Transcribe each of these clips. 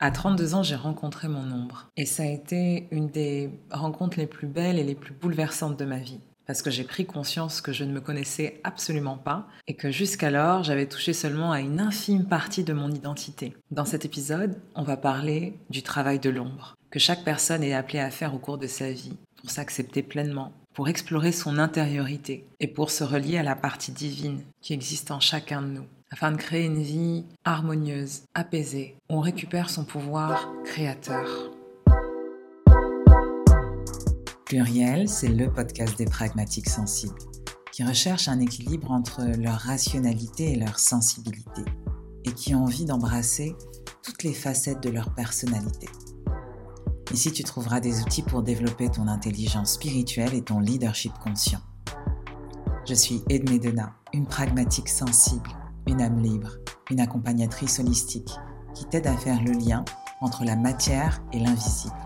À 32 ans, j'ai rencontré mon ombre. Et ça a été une des rencontres les plus belles et les plus bouleversantes de ma vie. Parce que j'ai pris conscience que je ne me connaissais absolument pas et que jusqu'alors, j'avais touché seulement à une infime partie de mon identité. Dans cet épisode, on va parler du travail de l'ombre, que chaque personne est appelée à faire au cours de sa vie, pour s'accepter pleinement, pour explorer son intériorité et pour se relier à la partie divine qui existe en chacun de nous afin de créer une vie harmonieuse, apaisée, on récupère son pouvoir créateur. Pluriel, c'est le podcast des pragmatiques sensibles, qui recherchent un équilibre entre leur rationalité et leur sensibilité, et qui ont envie d'embrasser toutes les facettes de leur personnalité. Ici, tu trouveras des outils pour développer ton intelligence spirituelle et ton leadership conscient. Je suis Edmé Dena, une pragmatique sensible une âme libre, une accompagnatrice holistique qui t'aide à faire le lien entre la matière et l'invisible.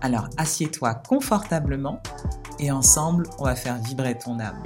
Alors assieds-toi confortablement et ensemble, on va faire vibrer ton âme.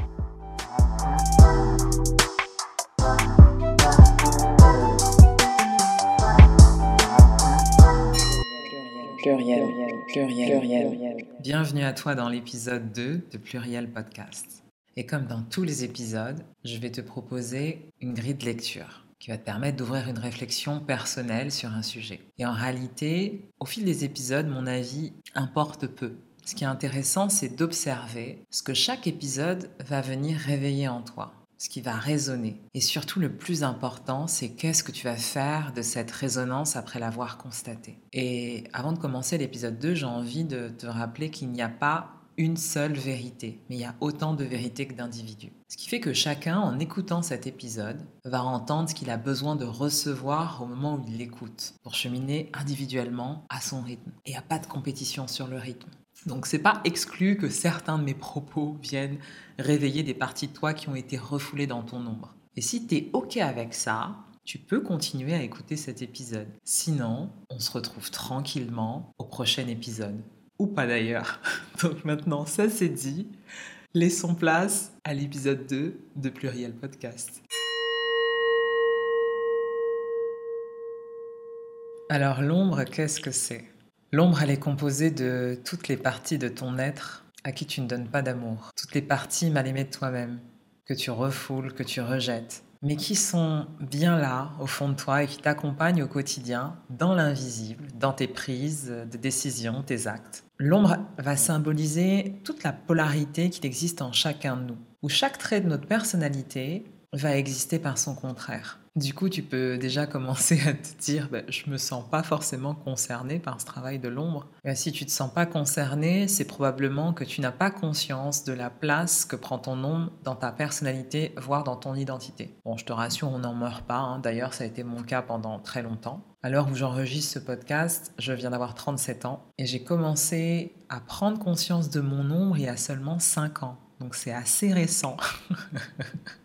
Pluriel, pluriel, pluriel. Bienvenue à toi dans l'épisode 2 de Pluriel Podcast. Et comme dans tous les épisodes, je vais te proposer une grille de lecture qui va te permettre d'ouvrir une réflexion personnelle sur un sujet. Et en réalité, au fil des épisodes, mon avis importe peu. Ce qui est intéressant, c'est d'observer ce que chaque épisode va venir réveiller en toi, ce qui va résonner. Et surtout, le plus important, c'est qu'est-ce que tu vas faire de cette résonance après l'avoir constatée. Et avant de commencer l'épisode 2, j'ai envie de te rappeler qu'il n'y a pas une seule vérité, mais il y a autant de vérités que d'individus. Ce qui fait que chacun, en écoutant cet épisode, va entendre ce qu'il a besoin de recevoir au moment où il l'écoute, pour cheminer individuellement à son rythme. Et il n'y a pas de compétition sur le rythme. Donc c'est pas exclu que certains de mes propos viennent réveiller des parties de toi qui ont été refoulées dans ton ombre. Et si tu es OK avec ça, tu peux continuer à écouter cet épisode. Sinon, on se retrouve tranquillement au prochain épisode ou pas d'ailleurs. Donc maintenant, ça c'est dit. Laissons place à l'épisode 2 de Pluriel Podcast. Alors l'ombre, qu'est-ce que c'est? L'ombre, elle est composée de toutes les parties de ton être à qui tu ne donnes pas d'amour. Toutes les parties mal aimées de toi-même, que tu refoules, que tu rejettes, mais qui sont bien là au fond de toi et qui t'accompagnent au quotidien dans l'invisible, dans tes prises de décision, tes actes. L'ombre va symboliser toute la polarité qu'il existe en chacun de nous, où chaque trait de notre personnalité va exister par son contraire. Du coup, tu peux déjà commencer à te dire, je bah, je me sens pas forcément concerné par ce travail de l'ombre. Si tu te sens pas concerné, c'est probablement que tu n'as pas conscience de la place que prend ton ombre dans ta personnalité, voire dans ton identité. Bon, je te rassure, on n'en meurt pas. Hein. D'ailleurs, ça a été mon cas pendant très longtemps. À l'heure où j'enregistre ce podcast, je viens d'avoir 37 ans et j'ai commencé à prendre conscience de mon ombre il y a seulement 5 ans. Donc c'est assez récent.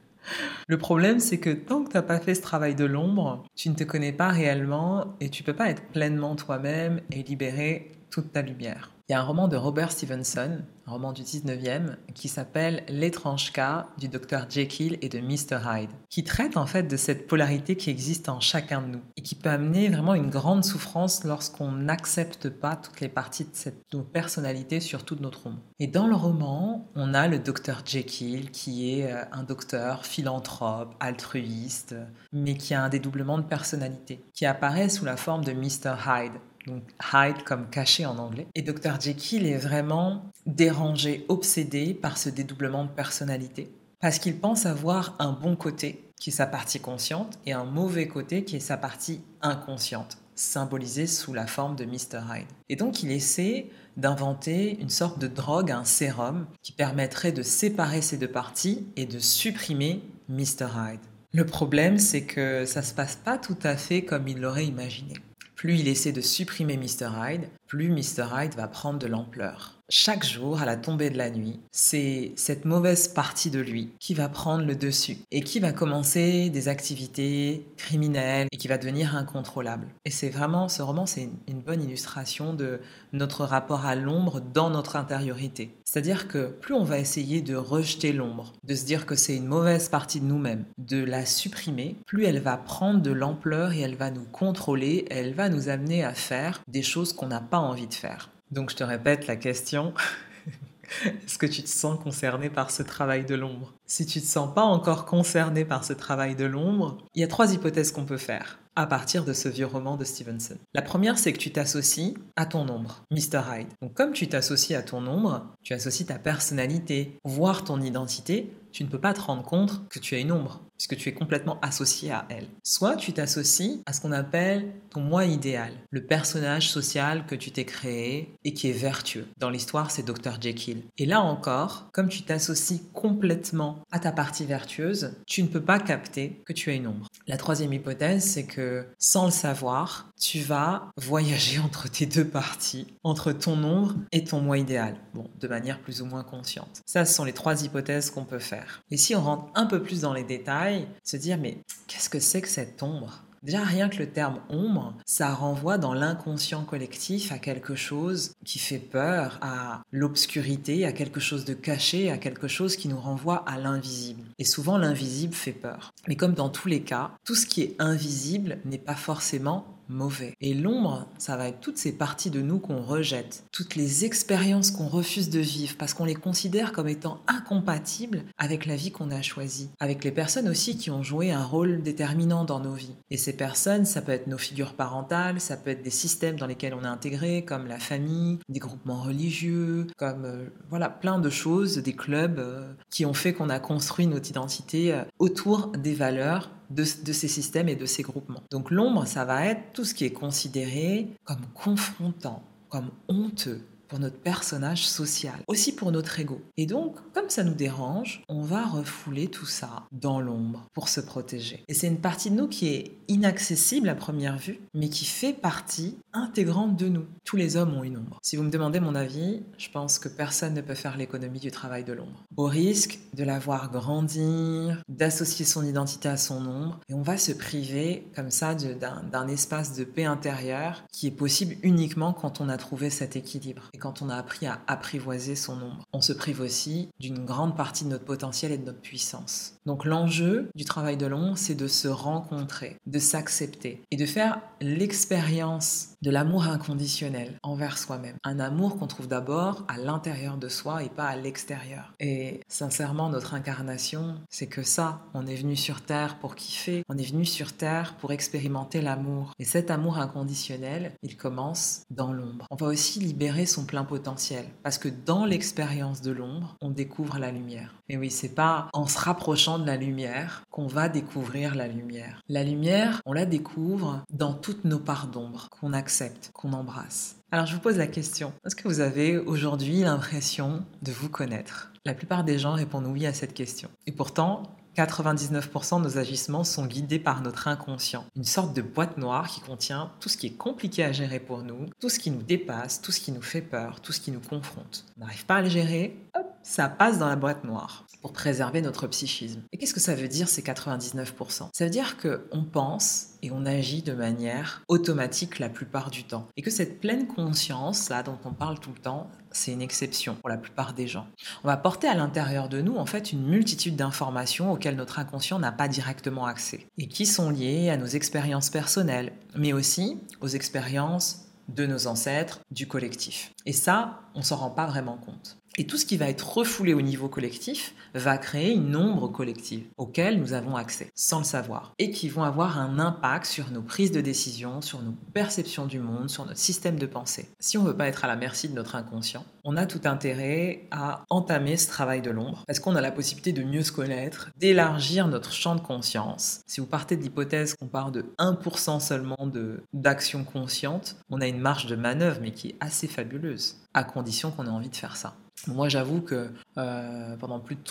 Le problème, c'est que tant que tu n'as pas fait ce travail de l'ombre, tu ne te connais pas réellement et tu peux pas être pleinement toi-même et libérer toute ta lumière. Il y a un roman de Robert Stevenson, un roman du 19e, qui s'appelle L'étrange cas du docteur Jekyll et de Mr. Hyde, qui traite en fait de cette polarité qui existe en chacun de nous et qui peut amener vraiment une grande souffrance lorsqu'on n'accepte pas toutes les parties de cette nos personnalités, surtout de notre ombre. Et dans le roman, on a le docteur Jekyll qui est euh, un docteur philanthrope, altruiste, mais qui a un dédoublement de personnalité, qui apparaît sous la forme de Mr. Hyde donc hide comme caché en anglais. Et Dr. Jekyll est vraiment dérangé, obsédé par ce dédoublement de personnalité, parce qu'il pense avoir un bon côté, qui est sa partie consciente, et un mauvais côté, qui est sa partie inconsciente, symbolisée sous la forme de Mr. Hyde. Et donc il essaie d'inventer une sorte de drogue, un sérum, qui permettrait de séparer ces deux parties et de supprimer Mr. Hyde. Le problème, c'est que ça se passe pas tout à fait comme il l'aurait imaginé. Plus il essaie de supprimer Mr. Hyde, plus Mr. Hyde va prendre de l'ampleur. Chaque jour, à la tombée de la nuit, c'est cette mauvaise partie de lui qui va prendre le dessus et qui va commencer des activités criminelles et qui va devenir incontrôlable. Et c'est vraiment, ce roman, c'est une, bonne illustration de notre rapport à l'ombre dans notre intériorité. C'est-à-dire que plus on va essayer de rejeter l'ombre, de se dire que c'est une mauvaise partie de nous-mêmes, de la supprimer, plus elle va prendre de l'ampleur et elle va nous contrôler, elle va nous amener à faire des choses qu'on n'a pas envie de faire. Donc je te répète la question. Est-ce que tu te sens concerné par ce travail de l'ombre? Si tu ne te sens pas encore concerné par ce travail de l'ombre, il y a trois hypothèses qu'on peut faire à partir de ce vieux roman de Stevenson. La première, c'est que tu t'associes à ton ombre, Mr. Hyde. Donc comme tu t'associes à ton ombre, tu associes ta personnalité, voire ton identité, tu ne peux pas te rendre compte que tu as une ombre puisque tu es complètement associé à elle. Soit tu t'associes à ce qu'on appelle ton moi idéal, le personnage social que tu t'es créé et qui est vertueux. Dans l'histoire, c'est Dr. Jekyll. Et là encore, comme tu t'associes complètement à ta partie vertueuse, tu ne peux pas capter que tu as une ombre. La troisième hypothèse, c'est que sans le savoir, tu vas voyager entre tes deux parties, entre ton ombre et ton moi idéal. Bon, de manière plus ou moins consciente. Ça, ce sont les trois hypothèses qu'on peut faire. Et si on rentre un peu plus dans les détails, se dire mais qu'est-ce que c'est que cette ombre? Déjà, rien que le terme ombre, ça renvoie dans l'inconscient collectif à quelque chose qui fait peur, à l'obscurité, à quelque chose de caché, à quelque chose qui nous renvoie à l'invisible. Et souvent, l'invisible fait peur. Mais comme dans tous les cas, tout ce qui est invisible n'est pas forcément mauvais. Et l'ombre, ça va être toutes ces parties de nous qu'on rejette, toutes les expériences qu'on refuse de vivre parce qu'on les considère comme étant incompatibles avec la vie qu'on a choisie, avec les personnes aussi qui ont joué un rôle déterminant dans nos vies. Et ces personnes, ça peut être nos figures parentales, ça peut être des systèmes dans lesquels on est intégré, comme la famille, des groupements religieux, comme euh, voilà plein de choses, des clubs euh, qui ont fait qu'on a construit notre identité euh, autour des valeurs de, ces systèmes et de ces groupements. Donc l'ombre, ça va être tout ce qui est considéré comme confrontant, comme honteux, pour notre personnage social, aussi pour notre ego. Et donc, comme ça nous dérange, on va refouler tout ça dans l'ombre pour se protéger. Et c'est une partie de nous qui est inaccessible à première vue, mais qui fait partie intégrante de nous. Tous les hommes ont une ombre. Si vous me demandez mon avis, je pense que personne ne peut faire l'économie du travail de l'ombre. Au risque de la voir grandir, d'associer son identité à son ombre, et on va se priver comme ça d'un espace de paix intérieure qui est possible uniquement quand on a trouvé cet équilibre quand on a appris à apprivoiser son ombre. On se prive aussi d'une grande partie de notre potentiel et de notre puissance. Donc l'enjeu du travail de l'ombre, c'est de se rencontrer, de s'accepter et de faire l'expérience de l'amour inconditionnel envers soi-même. Un amour qu'on trouve d'abord à l'intérieur de soi et pas à l'extérieur. Et sincèrement, notre incarnation, c'est que ça. On est venu sur Terre pour kiffer, on est venu sur Terre pour expérimenter l'amour. Et cet amour inconditionnel, il commence dans l'ombre. On va aussi libérer son plein potentiel parce que dans l'expérience de l'ombre, on découvre la lumière. Et oui, c'est pas en se rapprochant de la lumière qu'on va découvrir la lumière. La lumière, on la découvre dans toutes nos parts d'ombre qu'on accepte, qu'on embrasse. Alors je vous pose la question, est-ce que vous avez aujourd'hui l'impression de vous connaître? La plupart des gens répondent oui à cette question. Et pourtant, 99% de nos agissements sont guidés par notre inconscient, une sorte de boîte noire qui contient tout ce qui est compliqué à gérer pour nous, tout ce qui nous dépasse, tout ce qui nous fait peur, tout ce qui nous confronte. On n'arrive pas à le gérer, hop, ça passe dans la boîte noire pour préserver notre psychisme. Et qu'est-ce que ça veut dire ces 99% Ça veut dire qu'on pense et on agit de manière automatique la plupart du temps. Et que cette pleine conscience, là, dont on parle tout le temps, c'est une exception pour la plupart des gens. On va porter à l'intérieur de nous, en fait, une multitude d'informations auxquelles notre inconscient n'a pas directement accès et qui sont liées à nos expériences personnelles, mais aussi aux expériences de nos ancêtres, du collectif. Et ça, on s'en rend pas vraiment compte. Et tout ce qui va être refoulé au niveau collectif va créer une ombre collective auquel nous avons accès sans le savoir et qui vont avoir un impact sur nos prises de décision, sur nos perceptions du monde, sur notre système de pensée. Si on ne veut pas être à la merci de notre inconscient, on a tout intérêt à entamer ce travail de l'ombre parce qu'on a la possibilité de mieux se connaître, d'élargir notre champ de conscience. Si vous partez de l'hypothèse qu'on part de 1% seulement d'action consciente, on a une marge de manœuvre mais qui est assez fabuleuse à condition qu'on ait envie de faire ça. Moi, j'avoue que euh, pendant plus de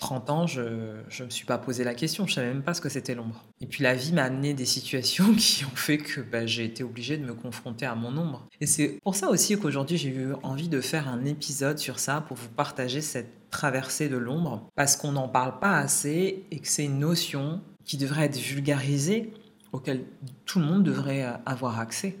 30 ans, je ne me suis pas posé la question, je savais même pas ce que c'était l'ombre. Et puis la vie m'a amené des situations qui ont fait que bah, j'ai été obligée de me confronter à mon ombre. Et c'est pour ça aussi qu'aujourd'hui j'ai eu envie de faire un épisode sur ça pour vous partager cette traversée de l'ombre, parce qu'on n'en parle pas assez et que c'est une notion qui devrait être vulgarisée, auquel tout le monde devrait avoir accès.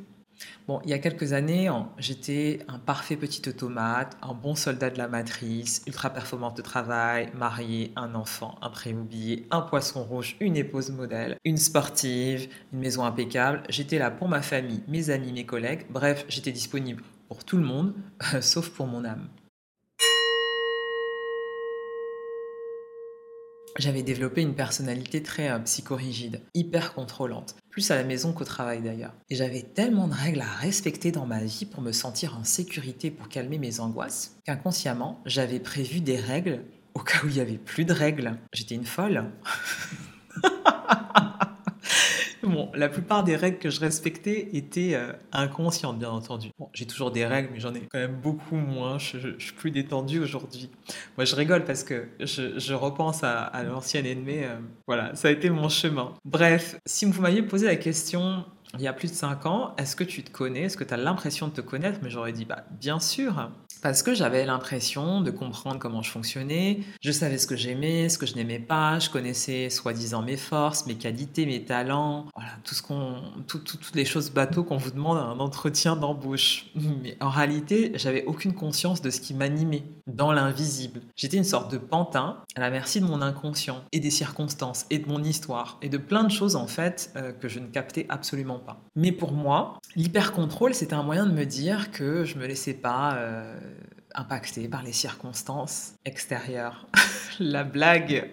Bon, il y a quelques années, j'étais un parfait petit automate, un bon soldat de la matrice, ultra performante de travail, marié, un enfant, un prémobilier, un poisson rouge, une épouse modèle, une sportive, une maison impeccable. J'étais là pour ma famille, mes amis, mes collègues. Bref, j'étais disponible pour tout le monde, sauf pour mon âme. J'avais développé une personnalité très euh, psychorigide, hyper contrôlante, plus à la maison qu'au travail d'ailleurs. Et j'avais tellement de règles à respecter dans ma vie pour me sentir en sécurité, pour calmer mes angoisses, qu'inconsciemment, j'avais prévu des règles au cas où il n'y avait plus de règles. J'étais une folle. La plupart des règles que je respectais étaient euh, inconscientes, bien entendu. Bon, j'ai toujours des règles, mais j'en ai quand même beaucoup moins. Je, suis plus détendu aujourd'hui. Moi, je rigole parce que je, repense à, l'ancienne ennemie. Euh, voilà, ça a été mon chemin. Bref, si vous m'aviez posé la question il y a plus de 5 ans, est-ce que tu te connais? Est-ce que tu as l'impression de te connaître? Mais j'aurais dit, bah, bien sûr parce que j'avais l'impression de comprendre comment je fonctionnais. Je savais ce que j'aimais, ce que je n'aimais pas. Je connaissais soi-disant mes forces, mes qualités, mes talents. Voilà, tout ce qu'on, toutes les choses bateaux qu'on vous demande à un entretien d'embauche. Mais en réalité, j'avais aucune conscience de ce qui m'animait dans l'invisible. J'étais une sorte de pantin à la merci de mon inconscient et des circonstances et de mon histoire et de plein de choses en fait euh, que je ne captais absolument Mais pour moi, l'hyper-contrôle, c'était un moyen de me dire que je me laissais pas euh, impacter par les circonstances extérieures. la blague.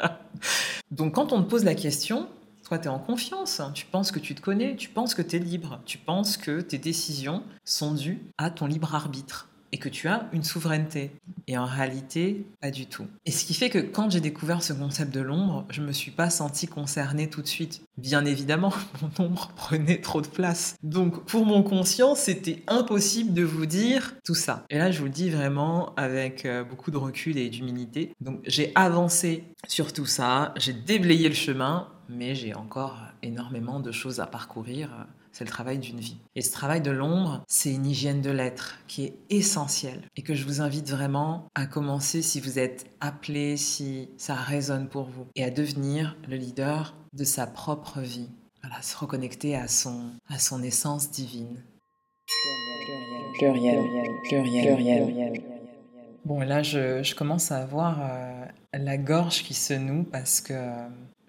Donc quand on te pose la question, toi, tu es en confiance, tu penses que tu te connais, tu penses que tu es libre, tu penses que tes décisions sont dues à ton libre arbitre et que tu as une souveraineté. Et en réalité, pas du tout. Et ce qui fait que quand j'ai découvert ce concept de l'ombre, je me suis pas senti concernée tout de suite. Bien évidemment, mon ombre prenait trop de place. Donc pour mon conscient, c'était impossible de vous dire tout ça. Et là, je vous le dis vraiment avec euh, beaucoup de recul et d'humilité. Donc j'ai avancé sur tout ça, j'ai déblayé le chemin, mais j'ai encore énormément de choses à parcourir c'est le travail d'une vie. Et ce travail de l'ombre, c'est une hygiène de l'être qui est essentielle et que je vous invite vraiment à commencer si vous êtes appelé, si ça résonne pour vous, et à devenir le leader de sa propre vie. Voilà, se reconnecter à son, à son essence divine. Pluriel, pluriel, pluriel, Bon, là, je, je commence à avoir euh, la gorge qui se noue parce que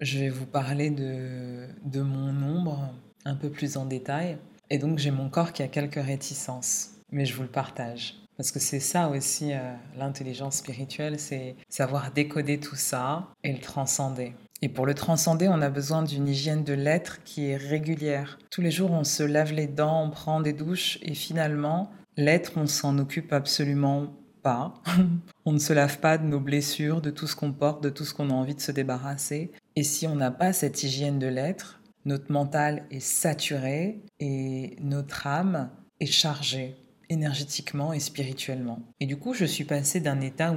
je vais vous parler de, de mon ombre un peu plus en détail. Et donc j'ai mon corps qui a quelques réticences, mais je vous le partage. Parce que c'est ça aussi euh, l'intelligence spirituelle, c'est savoir décoder tout ça et le transcender. Et pour le transcender, on a besoin d'une hygiène de l'être qui est régulière. Tous les jours, on se lave les dents, on prend des douches et finalement, l'être, on s'en occupe absolument pas. on ne se lave pas de nos blessures, de tout ce qu'on porte, de tout ce qu'on a envie de se débarrasser. Et si on n'a pas cette hygiène de l'être, notre mental est saturé et notre âme est chargée énergétiquement et spirituellement. Et du coup, je suis passée d'un état où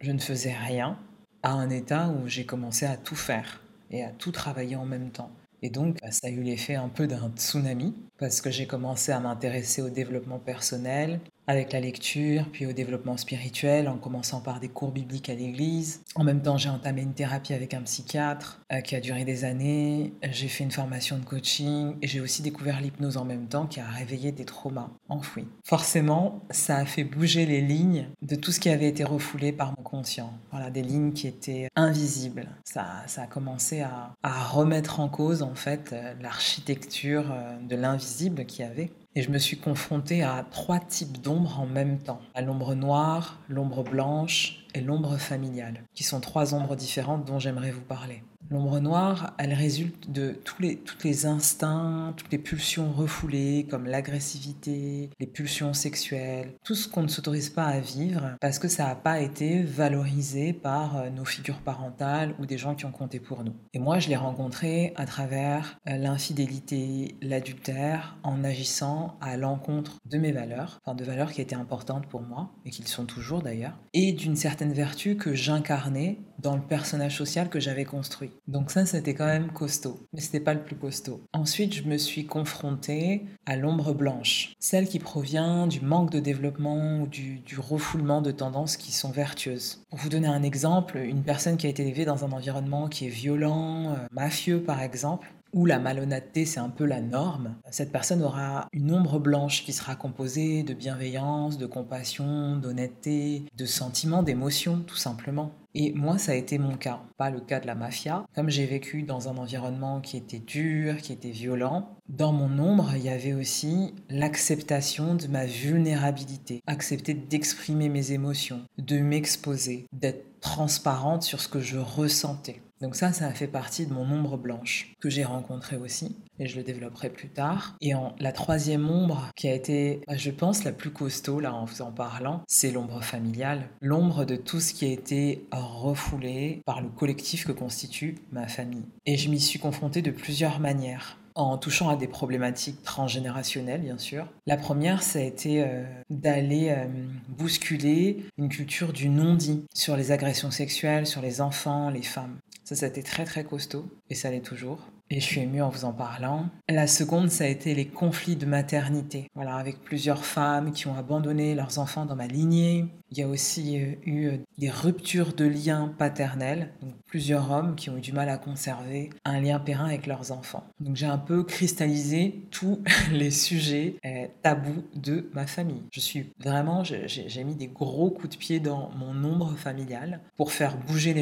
je ne faisais rien à un état où j'ai commencé à tout faire et à tout travailler en même temps. Et donc, bah, ça a eu l'effet un peu d'un tsunami, parce que j'ai commencé à m'intéresser au développement personnel, avec la lecture, puis au développement spirituel, en commençant par des cours bibliques à l'église. En même temps, j'ai entamé une thérapie avec un psychiatre euh, qui a duré des années. J'ai fait une formation de coaching et j'ai aussi découvert l'hypnose en même temps qui a réveillé des traumas enfouis. Forcément, ça a fait bouger les lignes de tout ce qui avait été refoulé par mon conscient. Voilà, des lignes qui étaient invisibles. Ça, ça a commencé à, remettre en cause en fait euh, l'architecture euh, de l'invisible qu'il y avait. Et je me suis confrontée à trois types d'ombres en même temps. À l'ombre noire, l'ombre blanche et l'ombre familiale, qui sont trois ombres différentes dont j'aimerais vous parler. L'ombre noire, elle résulte de tous les, instincts, toutes les pulsions refoulées, comme l'agressivité, les pulsions sexuelles, tout ce qu'on ne s'autorise pas à vivre parce que ça n'a pas été valorisé par euh, nos figures parentales ou des gens qui ont compté pour nous. Et moi, je l'ai rencontré à travers euh, l'infidélité, l'adultère, en agissant à l'encontre de mes valeurs, enfin de valeurs qui étaient importantes pour moi, et qui le sont toujours d'ailleurs, et d'une certaine vertu que j'incarnais dans le personnage social que j'avais construit. Donc ça, c'était quand même costaud, mais c'était pas le plus costaud. Ensuite, je me suis confrontée à l'ombre blanche, celle qui provient du manque de développement ou du, refoulement de tendances qui sont vertueuses. Pour vous donner un exemple, une personne qui a été élevée dans un environnement qui est violent, euh, mafieux par exemple, où la malhonnêteté c'est un peu la norme, cette personne aura une ombre blanche qui sera composée de bienveillance, de compassion, d'honnêteté, de sentiments, d'émotions tout simplement. Et moi, ça a été mon cas, pas le cas de la mafia. Comme j'ai vécu dans un environnement qui était dur, qui était violent, dans mon ombre, il y avait aussi l'acceptation de ma vulnérabilité, accepter d'exprimer mes émotions, de m'exposer, d'être transparente sur ce que je ressentais. Donc ça, ça a fait partie de mon ombre blanche que j'ai rencontré aussi et je le développerai plus tard. Et en, la troisième ombre qui a été, bah, je pense, la plus costaud là en vous en parlant, c'est l'ombre familiale. L'ombre de tout ce qui a été refoulé par le collectif que constitue ma famille. Et je m'y suis confrontée de plusieurs manières en touchant à des problématiques transgénérationnelles, bien sûr. La première, ça a été euh, d'aller euh, bousculer une culture du non-dit sur les agressions sexuelles, sur les enfants, les femmes. Ça, ça a été très très costaud, et ça l'est toujours. Et je suis émue en vous en parlant. La seconde, ça a été les conflits de maternité. Voilà, avec plusieurs femmes qui ont abandonné leurs enfants dans ma lignée. Il y a aussi euh, eu des ruptures de liens paternels. Donc plusieurs hommes qui ont eu du mal à conserver un lien périn avec leurs enfants. Donc j'ai un peu cristallisé tous les sujets euh, tabous de ma famille. Je suis vraiment, j'ai mis des gros coups de pied dans mon ombre familial pour faire bouger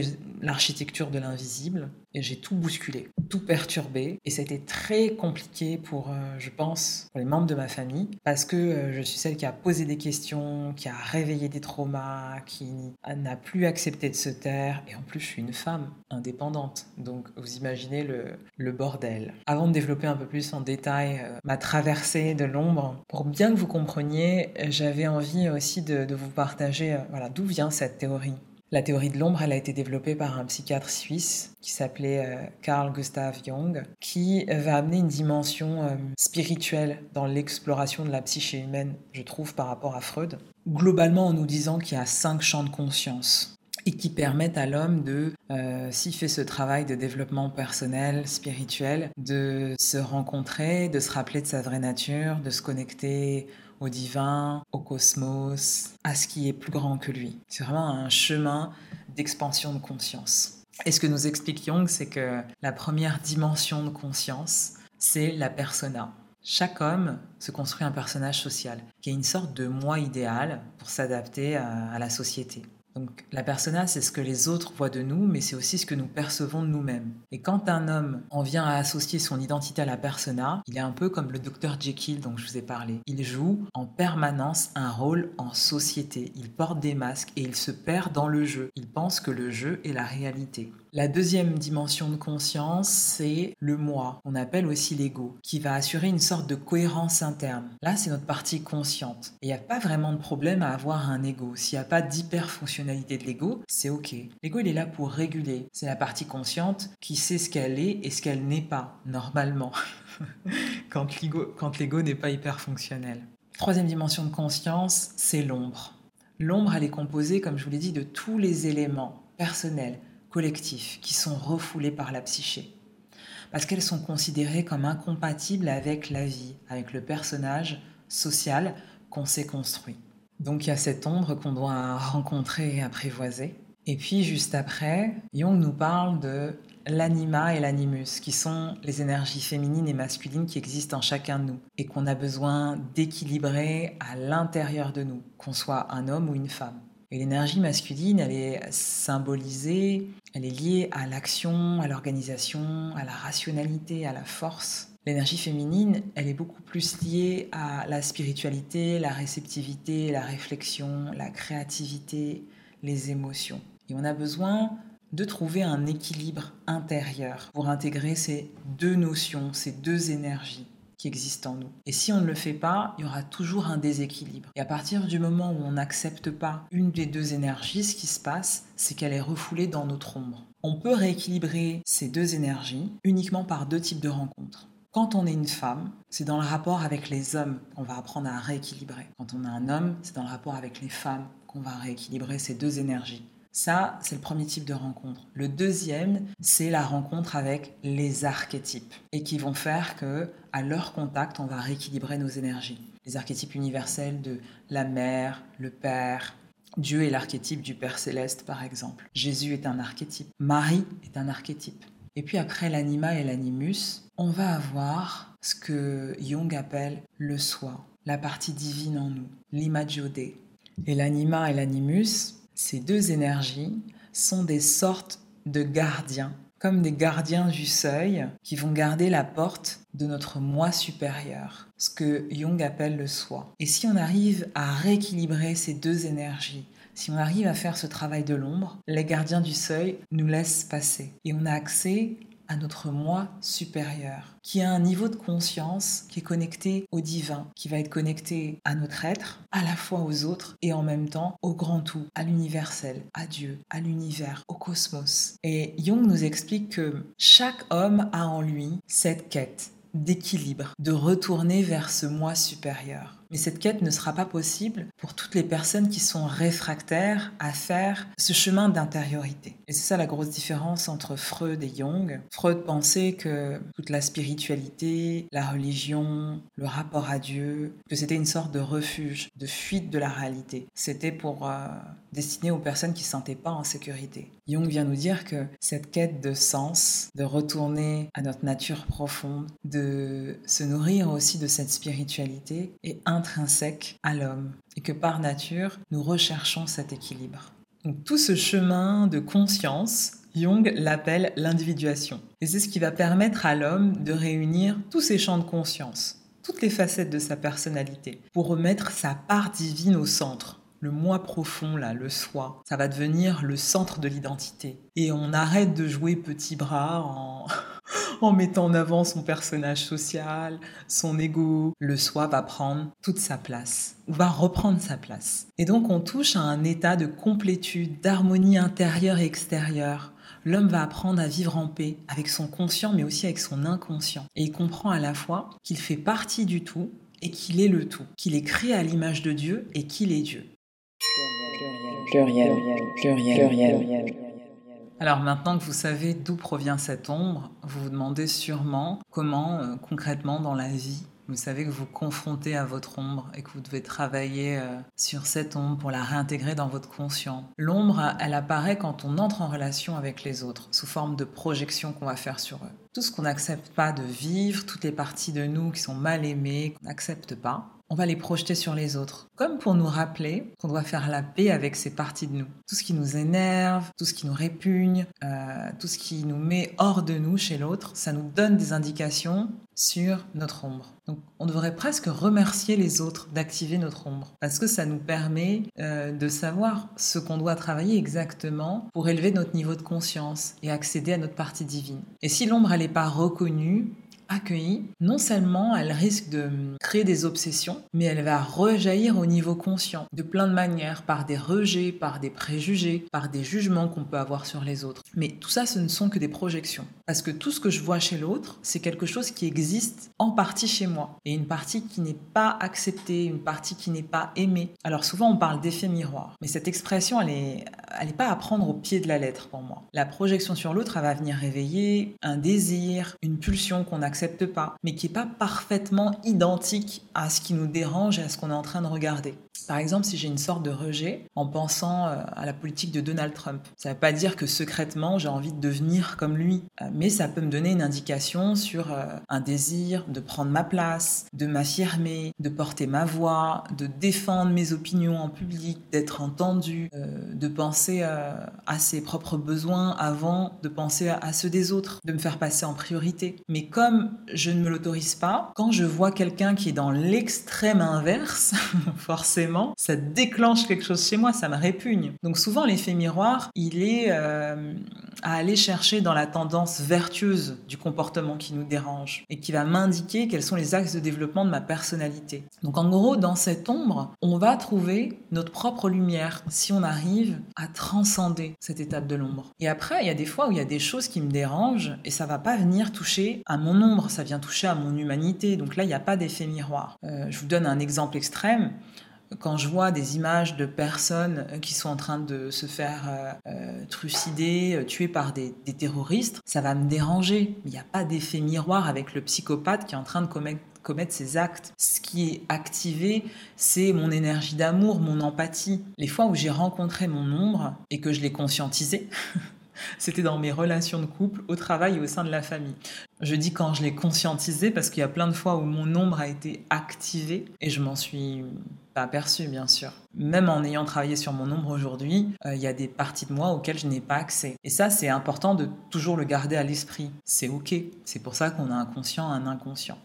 l'architecture de l'invisible. Et j'ai tout bousculé, tout perturbé. Et c'était très compliqué pour, euh, je pense, pour les membres de ma famille, parce que euh, je suis celle qui a posé des questions, qui a réveillé des traumas, qui n'a plus accepté de se taire. Et en plus, je suis une femme indépendante. Donc, vous imaginez le, bordel. Avant de développer un peu plus en détail euh, ma traversée de l'ombre, pour bien que vous compreniez, j'avais envie aussi de, de vous partager voilà, d'où vient cette théorie. La théorie de l'ombre, elle a été développée par un psychiatre suisse qui s'appelait euh, Carl Gustav Jung, qui va amener une dimension euh, spirituelle dans l'exploration de la psyché humaine, je trouve, par rapport à Freud. Globalement, en nous disant qu'il y a cinq champs de conscience et qui permettent à l'homme de, euh, s'il fait ce travail de développement personnel, spirituel, de se rencontrer, de se rappeler de sa vraie nature, de se connecter au divin, au cosmos, à ce qui est plus grand que lui. C'est vraiment un chemin d'expansion de conscience. Et ce que nous explique Jung, c'est que la première dimension de conscience, c'est la persona. Chaque homme se construit un personnage social, qui est une sorte de moi idéal pour s'adapter à, la société. Donc la persona, c'est ce que les autres voient de nous, mais c'est aussi ce que nous percevons de nous-mêmes. Et quand un homme en vient à associer son identité à la persona, il est un peu comme le docteur Jekyll dont je vous ai parlé. Il joue en permanence un rôle en société. Il porte des masques et il se perd dans le jeu. Il pense que le jeu est la réalité. La deuxième dimension de conscience, c'est le moi, on appelle aussi l'ego, qui va assurer une sorte de cohérence interne. Là, c'est notre partie consciente. Il n'y a pas vraiment de problème à avoir un ego. S'il n'y a pas d'hyperfonctionnalité de l'ego, c'est OK. L'ego, il est là pour réguler. C'est la partie consciente qui sait ce qu'elle est et ce qu'elle n'est pas, normalement, quand l'ego n'est pas hyperfonctionnel. Troisième dimension de conscience, c'est l'ombre. L'ombre, elle est composée, comme je vous l'ai dit, de tous les éléments personnels, collectifs qui sont refoulés par la psyché. Parce qu'elles sont considérées comme incompatibles avec la vie, avec le personnage social qu'on s'est construit. Donc il y a cette ombre qu'on doit rencontrer et apprivoiser. Et puis juste après, Jung nous parle de l'anima et l'animus, qui sont les énergies féminines et masculines qui existent en chacun de nous et qu'on a besoin d'équilibrer à l'intérieur de nous, qu'on soit un homme ou une femme. Et l'énergie masculine, elle est symbolisée, elle est liée à l'action, à l'organisation, à la rationalité, à la force. L'énergie féminine, elle est beaucoup plus liée à la spiritualité, la réceptivité, la réflexion, la créativité, les émotions. Et on a besoin de trouver un équilibre intérieur pour intégrer ces deux notions, ces deux énergies qui existent en nous. Et si on ne le fait pas, il y aura toujours un déséquilibre. Et à partir du moment où on n'accepte pas une des deux énergies, ce qui se passe, c'est qu'elle est refoulée dans notre ombre. On peut rééquilibrer ces deux énergies uniquement par deux types de rencontres. Quand on est une femme, c'est dans le rapport avec les hommes qu'on va apprendre à rééquilibrer. Quand on est un homme, c'est dans le rapport avec les femmes qu'on va rééquilibrer ces deux énergies. Ça, c'est le premier type de rencontre. Le deuxième, c'est la rencontre avec les archétypes et qui vont faire que, à leur contact, on va rééquilibrer nos énergies. Les archétypes universels de la mère, le père, Dieu est l'archétype du Père céleste, par exemple. Jésus est un archétype. Marie est un archétype. Et puis après l'anima et l'animus, on va avoir ce que Jung appelle le soi, la partie divine en nous, l'imagiode. Et l'anima et l'animus, ces deux énergies sont des sortes de gardiens, comme des gardiens du seuil qui vont garder la porte de notre moi supérieur, ce que Jung appelle le soi. Et si on arrive à rééquilibrer ces deux énergies, si on arrive à faire ce travail de l'ombre, les gardiens du seuil nous laissent passer et on a accès à notre moi supérieur, qui a un niveau de conscience qui est connecté au divin, qui va être connecté à notre être, à la fois aux autres et en même temps au grand tout, à l'universel, à Dieu, à l'univers, au cosmos. Et Jung nous explique que chaque homme a en lui cette quête d'équilibre, de retourner vers ce moi supérieur. Mais cette quête ne sera pas possible pour toutes les personnes qui sont réfractaires à faire ce chemin d'intériorité. Et c'est ça la grosse différence entre Freud et Jung. Freud pensait que toute la spiritualité, la religion, le rapport à Dieu, que c'était une sorte de refuge, de fuite de la réalité. C'était pour euh, destiné aux personnes qui ne se sentaient pas en sécurité. Jung vient nous dire que cette quête de sens, de retourner à notre nature profonde, de se nourrir aussi de cette spiritualité est intrinsèque à l'homme et que par nature, nous recherchons cet équilibre. Donc, tout ce chemin de conscience, Jung l'appelle l'individuation. Et c'est ce qui va permettre à l'homme de réunir tous ses champs de conscience, toutes les facettes de sa personnalité, pour remettre sa part divine au centre, le moi profond, là, le soi, ça va devenir le centre de l'identité. Et on arrête de jouer petit bras en, en mettant en avant son personnage social, son ego. Le soi va prendre toute sa place, va reprendre sa place. Et donc on touche à un état de complétude, d'harmonie intérieure et extérieure. L'homme va apprendre à vivre en paix avec son conscient mais aussi avec son inconscient. Et il comprend à la fois qu'il fait partie du tout et qu'il est le tout, qu'il est créé à l'image de Dieu et qu'il est Dieu. Pluriel, pluriel, pluriel, Alors maintenant que vous savez d'où provient cette ombre, vous vous demandez sûrement comment euh, concrètement dans la vie vous savez que vous confrontez à votre ombre et que vous devez travailler euh, sur cette ombre pour la réintégrer dans votre conscient. L'ombre, elle apparaît quand on entre en relation avec les autres, sous forme de projection qu'on va faire sur eux. Tout ce qu'on n'accepte pas de vivre, toutes les parties de nous qui sont mal aimées, qu'on n'accepte pas, on va les projeter sur les autres, comme pour nous rappeler qu'on doit faire la paix avec ces parties de nous. Tout ce qui nous énerve, tout ce qui nous répugne, euh, tout ce qui nous met hors de nous chez l'autre, ça nous donne des indications sur notre ombre. Donc on devrait presque remercier les autres d'activer notre ombre, parce que ça nous permet euh, de savoir ce qu'on doit travailler exactement pour élever notre niveau de conscience et accéder à notre partie divine. Et si l'ombre n'est pas reconnue, accueillie, non seulement elle risque de créer des obsessions, mais elle va rejaillir au niveau conscient de plein de manières, par des rejets, par des préjugés, par des jugements qu'on peut avoir sur les autres. Mais tout ça, ce ne sont que des projections. Parce que tout ce que je vois chez l'autre, c'est quelque chose qui existe en partie chez moi. Et une partie qui n'est pas acceptée, une partie qui n'est pas aimée. Alors souvent, on parle d'effet miroir. Mais cette expression, elle n'est elle est pas à prendre au pied de la lettre pour moi. La projection sur l'autre, elle va venir réveiller un désir, une pulsion qu'on a accepte pas, mais qui n'est pas parfaitement identique à ce qui nous dérange et à ce qu'on est en train de regarder. Par exemple, si j'ai une sorte de rejet en pensant euh, à la politique de Donald Trump, ça ne veut pas dire que secrètement j'ai envie de devenir comme lui, euh, mais ça peut me donner une indication sur euh, un désir de prendre ma place, de m'affirmer, de porter ma voix, de défendre mes opinions en public, d'être entendu, de penser à ses propres besoins avant de penser à ceux des autres, de me faire passer en priorité. Mais comme je ne me l'autorise pas, quand je vois quelqu'un qui est dans l'extrême inverse, forcément, ça déclenche quelque chose chez moi, ça me répugne. Donc souvent, l'effet miroir, il est euh, à aller chercher dans la tendance vertueuse du comportement qui nous dérange et qui va m'indiquer quels sont les axes de développement de ma personnalité. Donc en gros, dans cette ombre, on va trouver notre propre lumière si on arrive à transcender cette étape de l'ombre. Et après, il y a des fois où il y a des choses qui me dérangent et ça va pas venir toucher à mon ombre, ça vient toucher à mon humanité. Donc là, il n'y a pas d'effet miroir. Euh, je vous donne un exemple extrême quand je vois des images de personnes qui sont en train de se faire euh, euh, trucider, tuer par des, terroristes, ça va me déranger. Il n'y a pas d'effet miroir avec le psychopathe qui est en train de commettre, commettre ces actes. Ce qui est activé, c'est mon énergie d'amour, mon empathie. Les fois où j'ai rencontré mon ombre et que je l'ai conscientisé, C'était dans mes relations de couple, au travail et au sein de la famille. Je dis quand je l'ai conscientisé parce qu'il y a plein de fois où mon ombre a été activée et je m'en suis pas aperçue, bien sûr. Même en ayant travaillé sur mon ombre aujourd'hui, euh, il y a des parties de moi auxquelles je n'ai pas accès. Et ça, c'est important de toujours le garder à l'esprit. C'est OK. C'est pour ça qu'on a un conscient, un inconscient.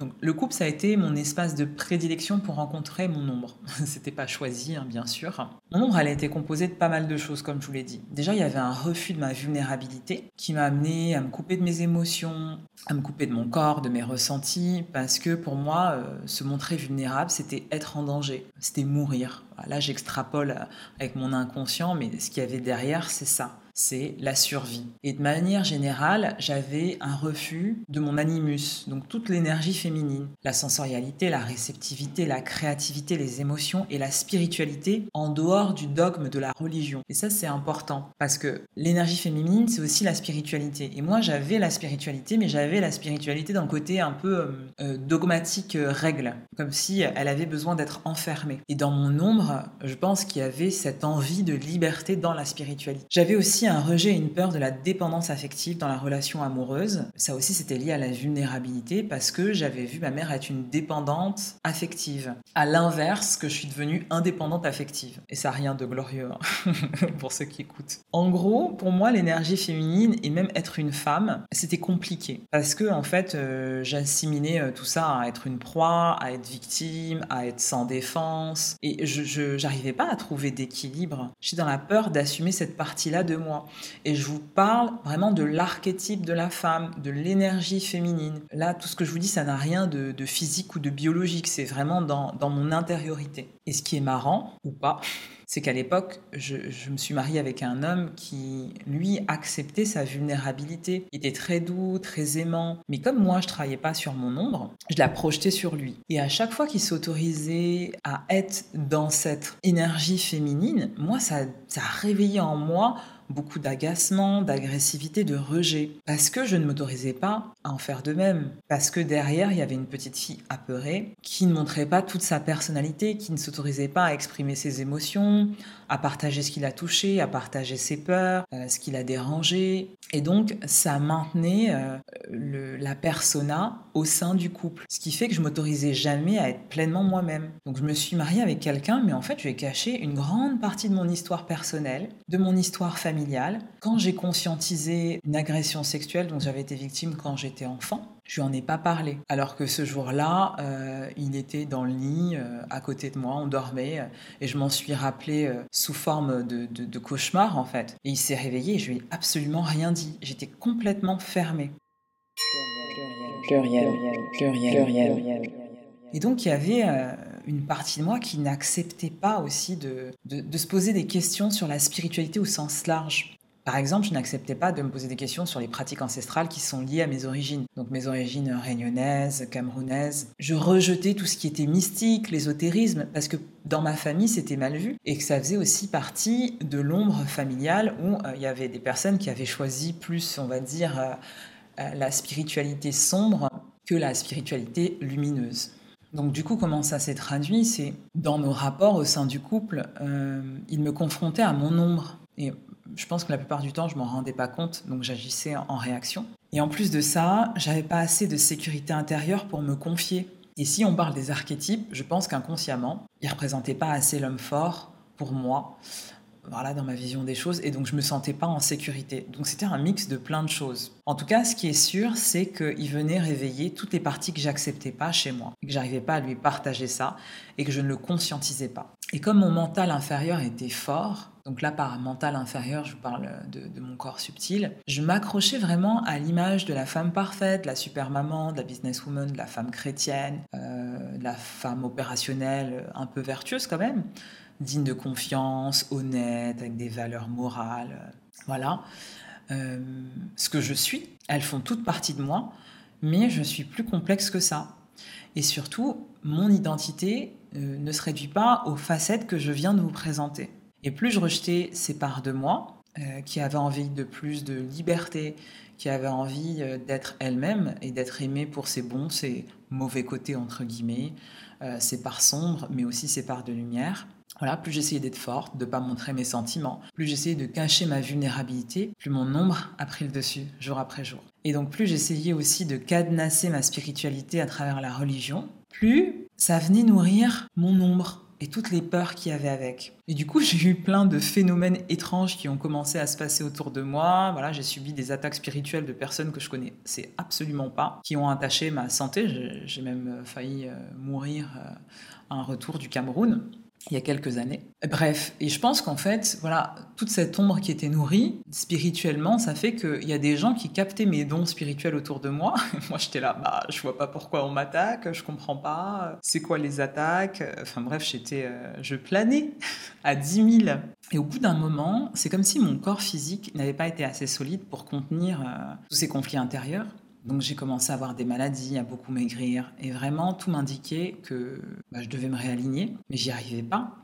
Donc, le couple, ça a été mon espace de prédilection pour rencontrer mon ombre. C'était pas choisi, hein, bien sûr. Mon ombre, elle a été composée de pas mal de choses, comme je vous l'ai dit. Déjà, il y avait un refus de ma vulnérabilité qui m'a amené à me couper de mes émotions, à me couper de mon corps, de mes ressentis, parce que pour moi, euh, se montrer vulnérable, c'était être en danger, c'était mourir. Là, j'extrapole avec mon inconscient, mais ce qu'il y avait derrière, c'est ça c'est la survie. Et de manière générale, j'avais un refus de mon animus, donc toute l'énergie féminine, la sensorialité, la réceptivité, la créativité, les émotions et la spiritualité en dehors du dogme de la religion. Et ça, c'est important parce que l'énergie féminine, c'est aussi la spiritualité. Et moi, j'avais la spiritualité, mais j'avais la spiritualité d'un côté un peu euh, euh, dogmatique euh, règle, comme si elle avait besoin d'être enfermée. Et dans mon ombre, je pense qu'il y avait cette envie de liberté dans la spiritualité. J'avais aussi un rejet et une peur de la dépendance affective dans la relation amoureuse. Ça aussi, c'était lié à la vulnérabilité parce que j'avais vu ma mère être une dépendante affective. À l'inverse, que je suis devenue indépendante affective. Et ça n'a rien de glorieux hein, pour ceux qui écoutent. En gros, pour moi, l'énergie féminine et même être une femme, c'était compliqué parce que en fait, euh, j'assimilais euh, tout ça à être une proie, à être victime, à être sans défense. Et je n'arrivais pas à trouver d'équilibre. J'étais dans la peur d'assumer cette partie-là de moi. Et je vous parle vraiment de l'archétype de la femme, de l'énergie féminine. Là, tout ce que je vous dis, ça n'a rien de, physique ou de biologique, c'est vraiment dans, mon intériorité. Et ce qui est marrant, ou pas, c'est qu'à l'époque, je, me suis mariée avec un homme qui, lui, acceptait sa vulnérabilité. Il était très doux, très aimant. Mais comme moi, je travaillais pas sur mon ombre, je la projetais sur lui. Et à chaque fois qu'il s'autorisait à être dans cette énergie féminine, moi, ça, réveillé en moi beaucoup d'agacement, d'agressivité, de rejet, parce que je ne m'autorisais pas à en faire de même, parce que derrière, il y avait une petite fille apeurée qui ne montrait pas toute sa personnalité, qui ne s'autorisait pas à exprimer ses émotions, à partager ce qu'il a touché, à partager ses peurs, euh, ce qui l'a dérangé. Et donc, ça maintenait euh, le, la persona au sein du couple, ce qui fait que je m'autorisais jamais à être pleinement moi-même. Donc, je me suis mariée avec quelqu'un, mais en fait, je ai caché une grande partie de mon histoire personnelle, de mon histoire familiale quand j'ai conscientisé une agression sexuelle dont j'avais été victime quand j'étais enfant, je lui en ai pas parlé. Alors que ce jour-là, euh, il était dans le lit euh, à côté de moi, on dormait, euh, et je m'en suis rappelé sous forme de, cauchemar en fait. Et il s'est réveillé et je lui ai absolument rien dit. J'étais complètement fermée. Pluriel, pluriel, pluriel, pluriel. Et donc il y avait une partie de moi qui n'acceptait pas aussi de, de, se poser des questions sur la spiritualité au sens large. Par exemple, je n'acceptais pas de me poser des questions sur les pratiques ancestrales qui sont liées à mes origines. Donc mes origines réunionnaises, camerounaises. Je rejetais tout ce qui était mystique, l'ésotérisme, parce que dans ma famille, c'était mal vu et que ça faisait aussi partie de l'ombre familiale où euh, il y avait des personnes qui avaient choisi plus, on va dire, euh, euh, la spiritualité sombre que la spiritualité lumineuse. Donc du coup, comment ça s'est traduit? C'est dans nos rapports au sein du couple, il me confrontait à mon ombre. Et je pense que la plupart du temps, je m'en rendais pas compte, donc j'agissais en réaction. Et en plus de ça, j'avais pas assez de sécurité intérieure pour me confier. Et si on parle des archétypes, je pense qu'inconsciemment, ils représentaient pas assez l'homme fort pour moi voilà, dans ma vision des choses, et donc je me sentais pas en sécurité. Donc c'était un mix de plein de choses. En tout cas, ce qui est sûr, c'est qu'il venait réveiller toutes les parties que j'acceptais pas chez moi, que j'arrivais pas à lui partager ça, et que je ne le conscientisais pas. Et comme mon mental inférieur était fort, donc là par mental inférieur, je vous parle de, mon corps subtil, je m'accrochais vraiment à l'image de la femme parfaite, de la super maman, de la businesswoman, de la femme chrétienne, euh, de la femme opérationnelle, un peu vertueuse quand même, digne de confiance, honnête, avec des valeurs morales. Voilà. Euh, ce que je suis, elles font toutes partie de moi, mais je suis plus complexe que ça. Et surtout, mon identité euh, ne se réduit pas aux facettes que je viens de vous présenter. Et plus je rejetais ces parts de moi, euh, qui avaient envie de plus de liberté, qui avaient envie euh, d'être elle-même et d'être aimée pour ses bons, ses mauvais côtés, entre guillemets, ses parts sombres, mais aussi ses parts de lumière. Voilà, plus j'essayais d'être forte, de ne pas montrer mes sentiments, plus j'essayais de cacher ma vulnérabilité, plus mon ombre a pris le dessus, jour après jour. Et donc plus j'essayais aussi de cadenasser ma spiritualité à travers la religion, plus ça venait nourrir mon ombre et toutes les peurs qu'il y avait avec. Et du coup, j'ai eu plein de phénomènes étranges qui ont commencé à se passer autour de moi. Voilà, j'ai subi des attaques spirituelles de personnes que je connais, c'est absolument pas, qui ont attaché ma santé. J'ai même failli euh, mourir euh, à un retour du Cameroun il y a quelques années. Bref, et je pense qu'en fait, voilà, toute cette ombre qui était nourrie spirituellement, ça fait qu'il y a des gens qui captaient mes dons spirituels autour de moi. moi, j'étais là, bah, je vois pas pourquoi on m'attaque, je comprends pas, c'est quoi les attaques? Enfin bref, j'étais, euh, je planais à 10 000. Et au bout d'un moment, c'est comme si mon corps physique n'avait pas été assez solide pour contenir euh, tous ces conflits intérieurs. Donc j'ai commencé à avoir des maladies, à beaucoup maigrir, et vraiment tout m'indiquait que bah, je devais me réaligner, mais j'y arrivais pas.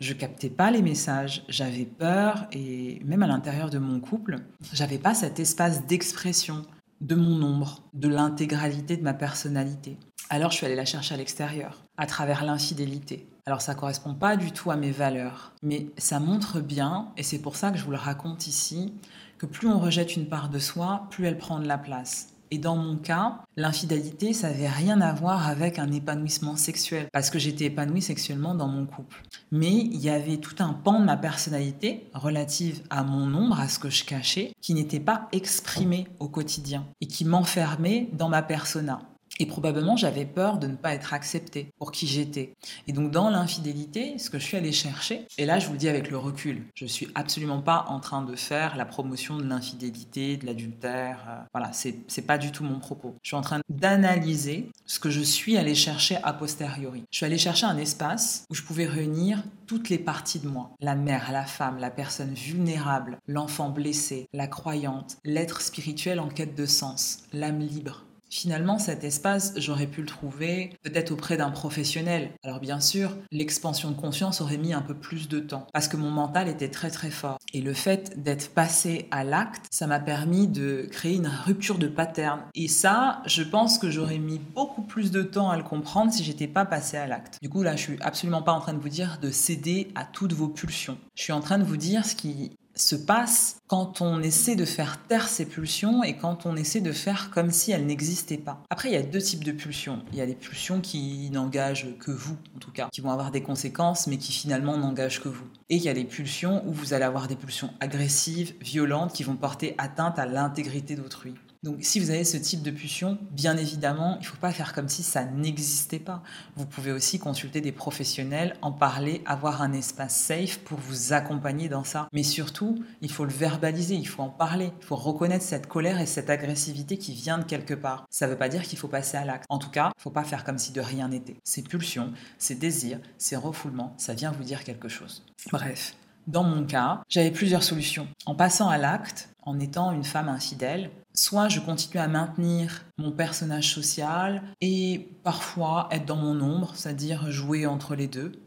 Je captais pas les messages, j'avais peur, et même à l'intérieur de mon couple, j'avais pas cet espace d'expression de mon ombre, de l'intégralité de ma personnalité. Alors je suis allée la chercher à l'extérieur, à travers l'infidélité. Alors ça correspond pas du tout à mes valeurs, mais ça montre bien, et c'est pour ça que je vous le raconte ici, que plus on rejette une part de soi, plus elle prend de la place. Et dans mon cas, l'infidélité, ça n'avait rien à voir avec un épanouissement sexuel, parce que j'étais épanouie sexuellement dans mon couple. Mais il y avait tout un pan de ma personnalité relative à mon ombre, à ce que je cachais, qui n'était pas exprimé au quotidien et qui m'enfermait dans ma persona. Et probablement, j'avais peur de ne pas être acceptée pour qui j'étais. Et donc, dans l'infidélité, ce que je suis allée chercher, et là, je vous le dis avec le recul, je suis absolument pas en train de faire la promotion de l'infidélité, de l'adultère. Euh, voilà, c'est pas du tout mon propos. Je suis en train d'analyser ce que je suis allée chercher a posteriori. Je suis allée chercher un espace où je pouvais réunir toutes les parties de moi. La mère, la femme, la personne vulnérable, l'enfant blessé, la croyante, l'être spirituel en quête de sens, l'âme libre, Finalement, cet espace, j'aurais pu le trouver peut-être auprès d'un professionnel. Alors bien sûr, l'expansion de conscience aurait mis un peu plus de temps parce que mon mental était très très fort. Et le fait d'être passé à l'acte, ça m'a permis de créer une rupture de pattern. Et ça, je pense que j'aurais mis beaucoup plus de temps à le comprendre si j'étais pas passé à l'acte. Du coup, là, je suis absolument pas en train de vous dire de céder à toutes vos pulsions. Je suis en train de vous dire ce qui se passe quand on essaie de faire taire ces pulsions et quand on essaie de faire comme si elles n'existaient pas. Après, il y a deux types de pulsions. Il y a les pulsions qui n'engagent que vous, en tout cas, qui vont avoir des conséquences, mais qui finalement n'engagent que vous. Et il y a les pulsions où vous allez avoir des pulsions agressives, violentes, qui vont porter atteinte à l'intégrité d'autrui. Donc si vous avez ce type de pulsion, bien évidemment, il ne faut pas faire comme si ça n'existait pas. Vous pouvez aussi consulter des professionnels, en parler, avoir un espace safe pour vous accompagner dans ça. Mais surtout, il faut le verbaliser, il faut en parler, il faut reconnaître cette colère et cette agressivité qui vient de quelque part. Ça ne veut pas dire qu'il faut passer à l'acte. En tout cas, il ne faut pas faire comme si de rien n'était. Ces pulsions, ces désirs, ces refoulements, ça vient vous dire quelque chose. Bref, dans mon cas, j'avais plusieurs solutions. En passant à l'acte, en étant une femme infidèle, soit je continue à maintenir mon personnage social et parfois être dans mon ombre, c'est-à-dire jouer entre les deux.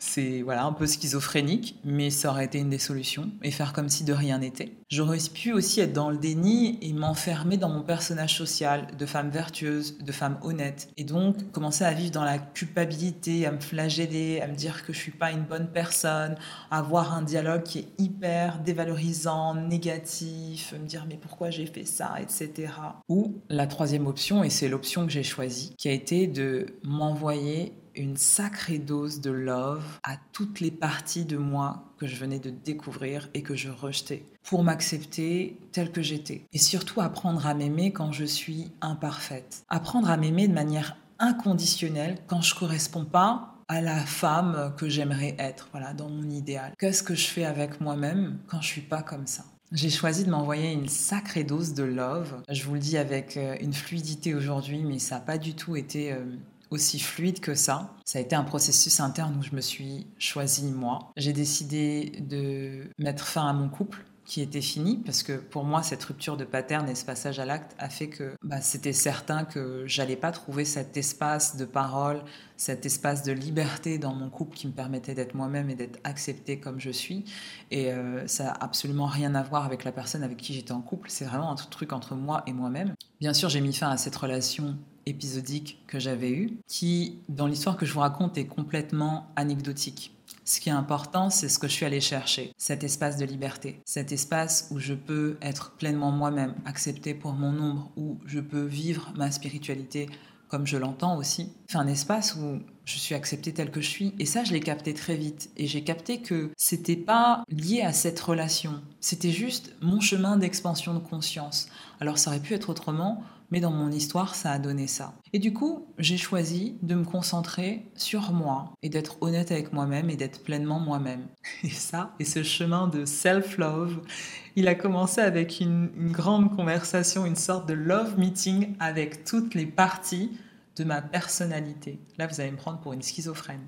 C'est voilà un peu schizophrénique, mais ça aurait été une des solutions et faire comme si de rien n'était. J'aurais pu aussi être dans le déni et m'enfermer dans mon personnage social de femme vertueuse, de femme honnête, et donc commencer à vivre dans la culpabilité, à me flageller, à me dire que je suis pas une bonne personne, avoir un dialogue qui est hyper dévalorisant, négatif, me dire mais pourquoi j'ai fait ça, etc. Ou la troisième option, et c'est l'option que j'ai choisie, qui a été de m'envoyer une sacrée dose de love à toutes les parties de moi que je venais de découvrir et que je rejetais pour m'accepter telle que j'étais. Et surtout apprendre à m'aimer quand je suis imparfaite. Apprendre à m'aimer de manière inconditionnelle quand je correspond pas à la femme que j'aimerais être, voilà, dans mon idéal. Qu'est-ce que je fais avec moi-même quand je suis pas comme ça? J'ai choisi de m'envoyer une sacrée dose de love. Je vous le dis avec euh, une fluidité aujourd'hui, mais ça n'a pas du tout été euh, aussi fluide que ça. Ça a été un processus interne où je me suis choisi moi. J'ai décidé de mettre fin à mon couple qui était fini parce que pour moi cette rupture de pattern et ce passage à l'acte a fait que bah, c'était certain que j'allais pas trouver cet espace de parole, cet espace de liberté dans mon couple qui me permettait d'être moi-même et d'être acceptée comme je suis. Et euh, ça a absolument rien à voir avec la personne avec qui j'étais en couple. C'est vraiment un truc entre moi et moi-même. Bien sûr, j'ai mis fin à cette relation épisodique que j'avais eue, qui, dans l'histoire que je vous raconte, est complètement anecdotique. Ce qui est important, c'est ce que je suis allée chercher, cet espace de liberté, cet espace où je peux être pleinement moi-même, accepté pour mon nombre, où je peux vivre ma spiritualité comme je l'entends aussi. C'est un espace où je suis acceptée telle que je suis. Et ça, je l'ai capté très vite. Et j'ai capté que c'était pas lié à cette relation. C'était juste mon chemin d'expansion de conscience. Alors ça aurait pu être autrement mais dans mon histoire, ça a donné ça. Et du coup, j'ai choisi de me concentrer sur moi et d'être honnête avec moi-même et d'être pleinement moi-même. Et ça, et ce chemin de self-love, il a commencé avec une, grande conversation, une sorte de love meeting avec toutes les parties de ma personnalité. Là, vous allez me prendre pour une schizophrène.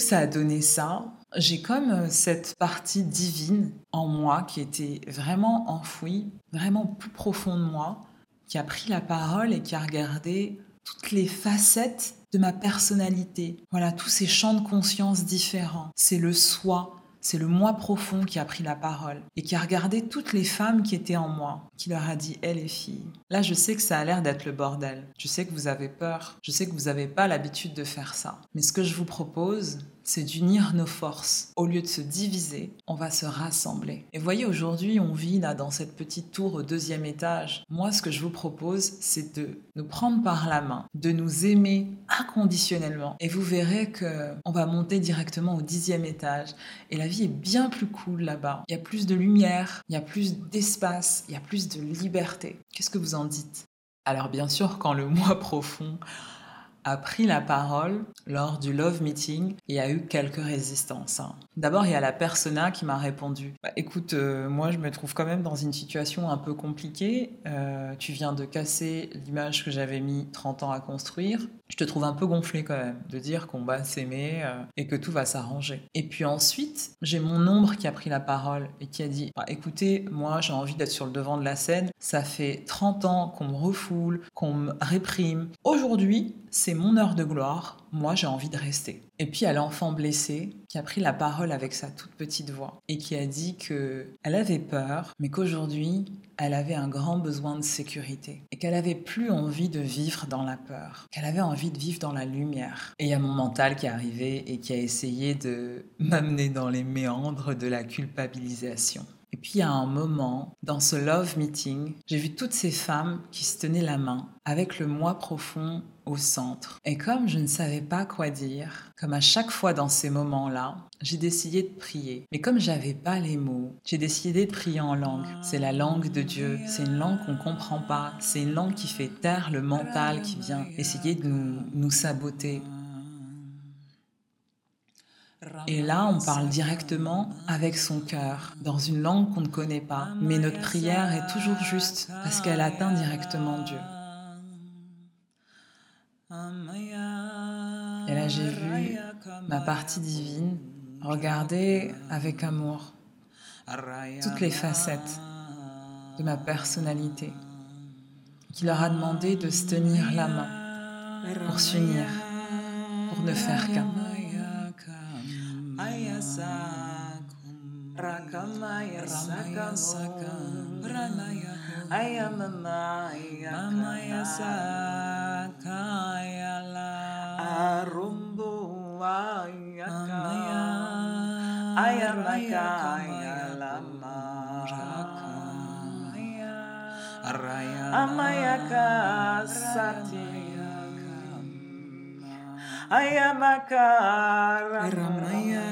Ça a donné ça. J'ai comme euh, cette partie divine en moi qui était vraiment enfouie, vraiment plus profond de moi, qui a pris la parole et qui a regardé toutes les facettes de ma personnalité. Voilà, tous ces champs de conscience différents. C'est le soi, c'est le moi profond qui a pris la parole et qui a regardé toutes les femmes qui étaient en moi, qui leur a dit "Elle les filles, là je sais que ça a l'air d'être le bordel. Je sais que vous avez peur, je sais que vous n'avez pas l'habitude de faire ça. Mais ce que je vous propose, c'est d'unir nos forces. Au lieu de se diviser, on va se rassembler. Et voyez, aujourd'hui, on vit dans cette petite tour au deuxième étage. Moi, ce que je vous propose, c'est de nous prendre par la main, de nous aimer inconditionnellement. Et vous verrez que on va monter directement au dixième étage. Et la vie est bien plus cool là-bas. Il y a plus de lumière, il y a plus d'espace, il y a plus de liberté. Qu'est-ce que vous en dites? Alors bien sûr, quand le moi profond a pris la parole lors du Love Meeting, y a eu quelques résistances. Hein. D'abord, il y a la persona qui m'a répondu. Bah, écoute, euh, moi, je me trouve quand même dans une situation un peu compliquée. Euh, tu viens de casser l'image que j'avais mis 30 ans à construire. Je te trouve un peu gonflé quand même de dire qu'on va s'aimer euh, et que tout va s'arranger. Et puis ensuite, j'ai mon ombre qui a pris la parole et qui a dit bah, écoutez, moi, j'ai envie d'être sur le devant de la scène. Ça fait 30 ans qu'on me refoule, qu'on me réprime. Aujourd'hui, c'est mon heure de gloire, moi j'ai envie de rester. Et puis à l'enfant blessé qui a pris la parole avec sa toute petite voix et qui a dit que elle avait peur, mais qu'aujourd'hui elle avait un grand besoin de sécurité et qu'elle avait plus envie de vivre dans la peur, qu'elle avait envie de vivre dans la lumière. Et il y a mon mental qui est arrivé et qui a essayé de m'amener dans les méandres de la culpabilisation. Et puis à un moment, dans ce love meeting, j'ai vu toutes ces femmes qui se tenaient la main avec le moi profond au centre. Et comme je ne savais pas quoi dire, comme à chaque fois dans ces moments-là, j'ai décidé de prier. Mais comme j'avais pas les mots, j'ai décidé de prier en langue. C'est la langue de Dieu. C'est une langue qu'on comprend pas. C'est une langue qui fait taire le mental qui vient essayer de nous, nous saboter. Et là, on parle directement avec son cœur, dans une langue qu'on ne connaît pas. Mais notre prière est toujours juste parce qu'elle atteint directement Dieu. Et là, j'ai vu ma partie divine regarder avec amour toutes les facettes de ma personnalité, qui leur a demandé de se tenir la main pour s'unir, pour ne faire qu'un. Sakayala arumbu ayaka. Ayamakaya lama araya. Amayaka Sati. Ayamaka Ramaya.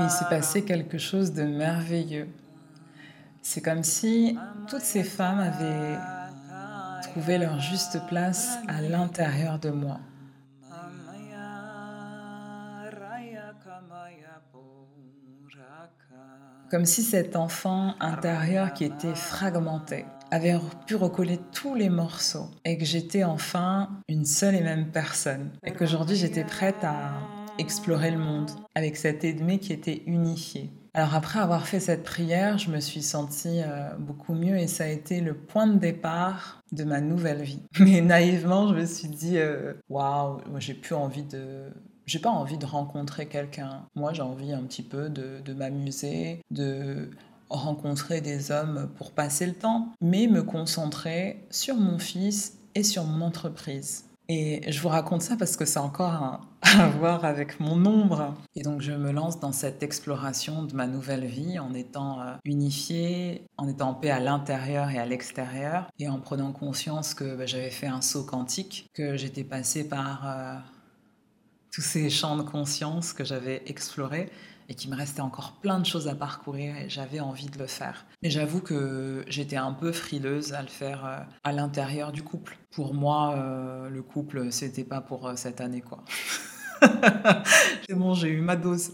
Il s'est passé quelque chose de merveilleux. C'est comme si toutes ces femmes avaient trouvé leur juste place à l'intérieur de moi. Comme si cet enfant intérieur qui était fragmenté avait pu recoller tous les morceaux et que j'étais enfin une seule et même personne et qu'aujourd'hui j'étais prête à explorer le monde avec cet ennemi qui était unifié. Alors après avoir fait cette prière, je me suis sentie euh, beaucoup mieux et ça a été le point de départ de ma nouvelle vie. Mais naïvement, je me suis dit euh, waouh, j'ai plus envie de j'ai pas envie de rencontrer quelqu'un. Moi, j'ai envie un petit peu de m'amuser, de rencontrer des hommes pour passer le temps, mais me concentrer sur mon fils et sur mon entreprise. Et je vous raconte ça parce que c'est encore à voir avec mon ombre. Et donc je me lance dans cette exploration de ma nouvelle vie en étant euh, unifiée, en étant en paix à l'intérieur et à l'extérieur, et en prenant conscience que bah, j'avais fait un saut quantique, que j'étais passée par euh, tous ces champs de conscience que j'avais explorés et qu'il me restait encore plein de choses à parcourir et j'avais envie de le faire. Mais j'avoue que j'étais un peu frileuse à le faire euh, à l'intérieur du couple. Pour moi, euh, le couple, c'était pas pour euh, cette année, quoi. c'est bon, j'ai eu ma dose.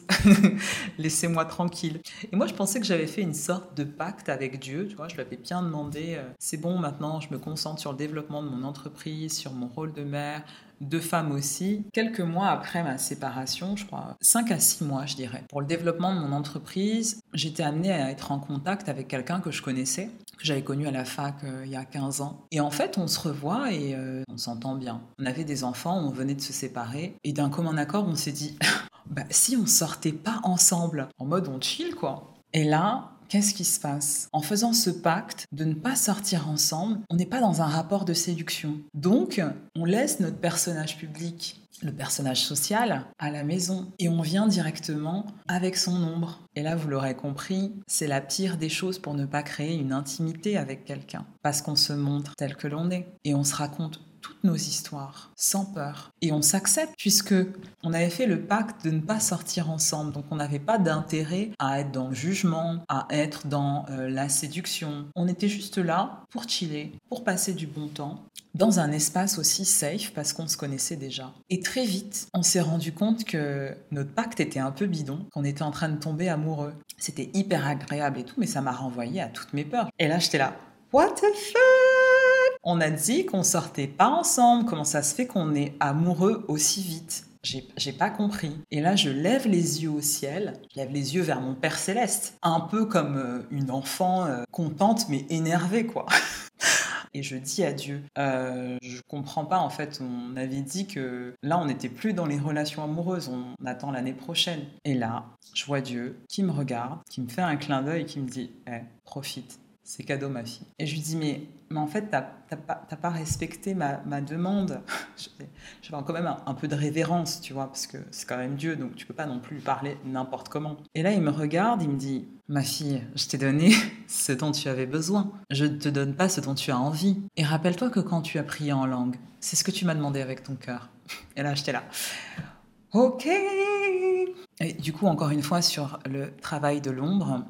Laissez-moi tranquille. Et moi, je pensais que j'avais fait une sorte de pacte avec Dieu. Tu vois, je lui avais bien demandé c'est bon, maintenant, je me concentre sur le développement de mon entreprise, sur mon rôle de mère, de femmes aussi, quelques mois après ma séparation, je crois, 5 à 6 mois, je dirais. Pour le développement de mon entreprise, j'étais amenée à être en contact avec quelqu'un que je connaissais, que j'avais connu à la fac euh, il y a 15 ans. Et en fait, on se revoit et euh, on s'entend bien. On avait des enfants, on venait de se séparer, et d'un commun accord, on s'est dit, bah, si on sortait pas ensemble, en mode on chill quoi. Et là, Qu'est-ce qui se passe? En faisant ce pacte de ne pas sortir ensemble, on n'est pas dans un rapport de séduction. Donc, on laisse notre personnage public, le personnage social, à la maison et on vient directement avec son ombre. Et là, vous l'aurez compris, c'est la pire des choses pour ne pas créer une intimité avec quelqu'un. Parce qu'on se montre tel que l'on est et on se raconte nos histoires sans peur. Et on s'accepte puisque on avait fait le pacte de ne pas sortir ensemble. Donc on n'avait pas d'intérêt à être dans le jugement, à être dans euh, la séduction. On était juste là pour chiller, pour passer du bon temps dans un espace aussi safe parce qu'on se connaissait déjà. Et très vite, on s'est rendu compte que notre pacte était un peu bidon, qu'on était en train de tomber amoureux. C'était hyper agréable et tout, mais ça m'a renvoyé à toutes mes peurs. Et là, j'étais là, what the fuck? On a dit qu'on sortait pas ensemble. Comment ça se fait qu'on est amoureux aussi vite? J'ai pas compris. Et là, je lève les yeux au ciel, je lève les yeux vers mon Père céleste, un peu comme euh, une enfant euh, contente mais énervée, quoi. et je dis à Dieu, euh, je comprends pas en fait, on avait dit que là on n'était plus dans les relations amoureuses, on attend l'année prochaine. Et là, je vois Dieu qui me regarde, qui me fait un clin d'œil qui me dit, eh, profite, c'est cadeau ma fille. Et je lui dis, mais, mais en fait, t'as pas, pas, respecté ma, ma demande. J'avais quand même un, peu de révérence, tu vois, parce que c'est quand même Dieu, donc tu peux pas non plus parler n'importe comment. Et là, il me regarde, il me dit, ma fille, je t'ai donné ce dont tu avais besoin. Je ne te donne pas ce dont tu as envie. Et rappelle-toi que quand tu as prié en langue, c'est ce que tu m'as demandé avec ton cœur. Et là, j'étais là. Ok. Et du coup, encore une fois, sur le travail de l'ombre,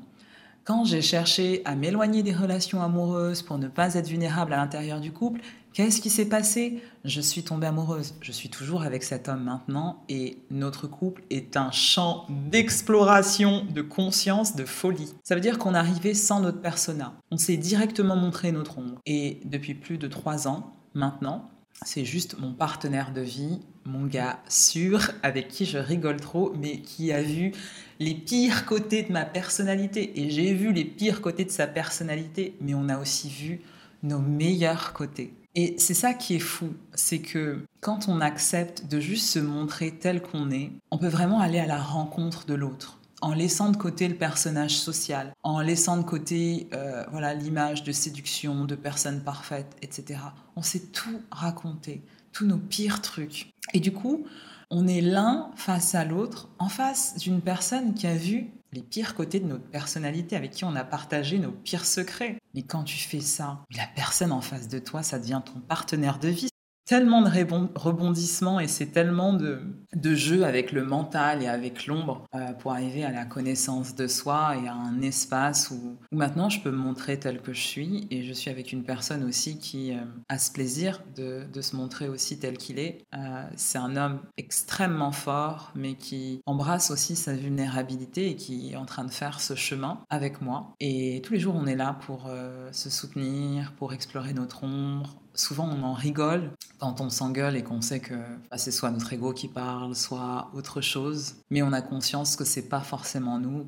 quand j'ai cherché à m'éloigner des relations amoureuses pour ne pas être vulnérable à l'intérieur du couple, qu'est-ce qui s'est passé? Je suis tombée amoureuse. Je suis toujours avec cet homme maintenant et notre couple est un champ d'exploration, de conscience, de folie. Ça veut dire qu'on arrivait sans notre persona. On s'est directement montré notre ombre. Et depuis plus de trois ans maintenant, c'est juste mon partenaire de vie, mon gars sûr, avec qui je rigole trop, mais qui a vu les pires côtés de ma personnalité. Et j'ai vu les pires côtés de sa personnalité, mais on a aussi vu nos meilleurs côtés. Et c'est ça qui est fou, c'est que quand on accepte de juste se montrer tel qu'on est, on peut vraiment aller à la rencontre de l'autre en laissant de côté le personnage social, en laissant de côté euh, voilà l'image de séduction, de personne parfaite, etc. On s'est tout raconté, tous nos pires trucs. Et du coup, on est l'un face à l'autre, en face d'une personne qui a vu les pires côtés de notre personnalité, avec qui on a partagé nos pires secrets. Mais quand tu fais ça, la personne en face de toi, ça devient ton partenaire de vie tellement de rebondissements et c'est tellement de, de jeux avec le mental et avec l'ombre euh, pour arriver à la connaissance de soi et à un espace où, maintenant je peux me montrer tel que je suis et je suis avec une personne aussi qui euh, a ce plaisir de, se montrer aussi tel qu'il est. Euh, c'est un homme extrêmement fort mais qui embrasse aussi sa vulnérabilité et qui est en train de faire ce chemin avec moi. Et tous les jours on est là pour se soutenir, pour explorer notre ombre, souvent on en rigole quand on s'engueule et qu'on sait que bah, c'est soit notre ego qui parle, soit autre chose, mais on a conscience que c'est pas forcément nous,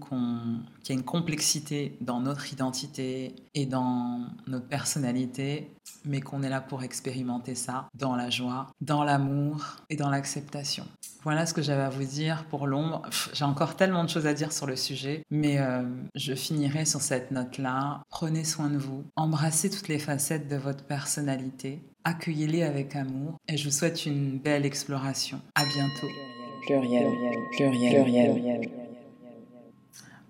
qu'il y a une complexité dans notre identité et dans notre personnalité, mais qu'on est là pour expérimenter ça dans la joie, dans l'amour et dans l'acceptation. Voilà ce que j'avais à vous dire pour l'ombre. J'ai encore tellement de choses à dire sur le sujet, mais euh, je finirai sur cette note-là. Prenez soin de vous, embrassez toutes les facettes de votre personnalité, accueillez-les avec amour et je vous souhaite une belle exploration. À bientôt. Pluriel, pluriel, pluriel, pluriel.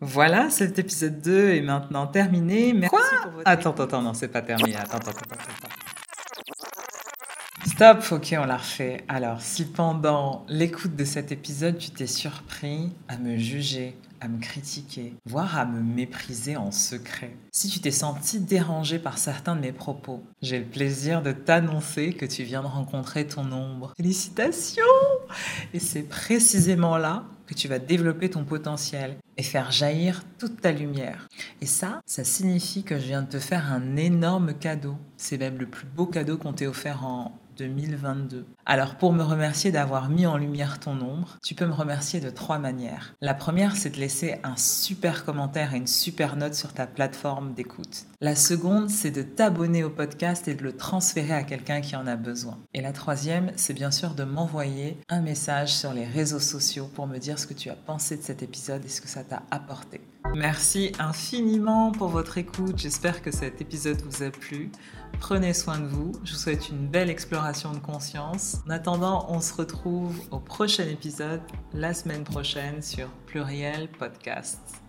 Voilà, cet épisode 2 est maintenant terminé. Merci pour votre Attends, attends, non, c'est pas terminé. Attends, attends, attends, attends. Stop, ok, on l'a refait. Alors, si pendant l'écoute de cet épisode, tu t'es surpris à me juger, à me critiquer, voire à me mépriser en secret. Si tu t'es senti dérangé par certains de mes propos, j'ai le plaisir de t'annoncer que tu viens de rencontrer ton ombre. Félicitations Et c'est précisément là que tu vas développer ton potentiel et faire jaillir toute ta lumière. Et ça, ça signifie que je viens de te faire un énorme cadeau. C'est même le plus beau cadeau qu'on t'ait offert en 2022. Alors pour me remercier d'avoir mis en lumière ton ombre, tu peux me remercier de trois manières. La première, c'est de laisser un super commentaire et une super note sur ta plateforme d'écoute. La seconde, c'est de t'abonner au podcast et de le transférer à quelqu'un qui en a besoin. Et la troisième, c'est bien sûr de m'envoyer un message sur les réseaux sociaux pour me dire ce que tu as pensé de cet épisode et ce que ça t'a apporté. Merci infiniment pour votre écoute. J'espère que cet épisode vous a plu. Prenez soin de vous. Je vous souhaite une belle exploration de conscience. En attendant, on se retrouve au prochain épisode la semaine prochaine sur Pluriel Podcast.